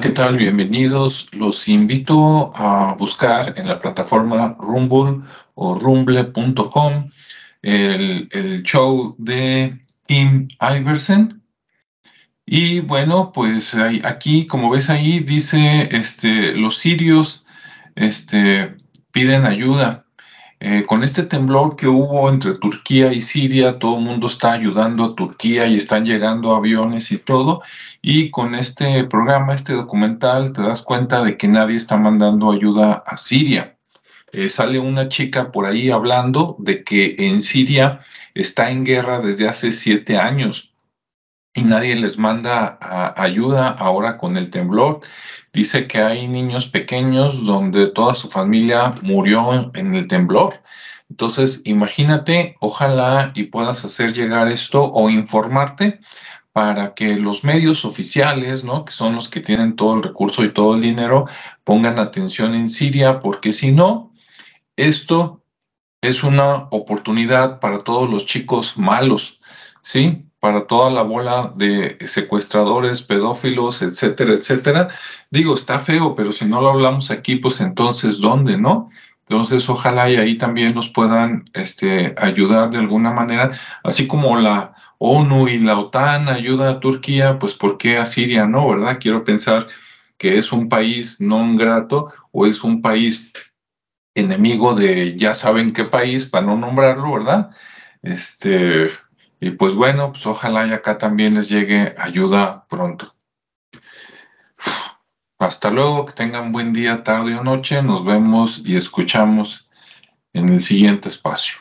¿qué tal? Bienvenidos. Los invito a buscar en la plataforma Rumble o rumble.com el, el, show de Tim Iverson. Y bueno, pues aquí, como ves ahí, dice, este, los sirios este, piden ayuda. Eh, con este temblor que hubo entre Turquía y Siria, todo el mundo está ayudando a Turquía y están llegando aviones y todo. Y con este programa, este documental, te das cuenta de que nadie está mandando ayuda a Siria. Eh, sale una chica por ahí hablando de que en Siria está en guerra desde hace siete años y nadie les manda ayuda ahora con el temblor. Dice que hay niños pequeños donde toda su familia murió en el temblor. Entonces, imagínate, ojalá y puedas hacer llegar esto o informarte para que los medios oficiales, ¿no? que son los que tienen todo el recurso y todo el dinero, pongan atención en Siria, porque si no, esto es una oportunidad para todos los chicos malos, ¿sí? para toda la bola de secuestradores, pedófilos, etcétera, etcétera. Digo, está feo, pero si no lo hablamos aquí, pues entonces, ¿dónde, no? Entonces, ojalá y ahí también nos puedan este, ayudar de alguna manera, así como la ONU y la OTAN ayuda a Turquía, pues ¿por qué a Siria no, verdad? Quiero pensar que es un país no grato o es un país enemigo de ya saben qué país, para no nombrarlo, ¿verdad? Este, y pues bueno, pues ojalá y acá también les llegue ayuda pronto. Hasta luego, que tengan buen día, tarde o noche. Nos vemos y escuchamos en el siguiente espacio.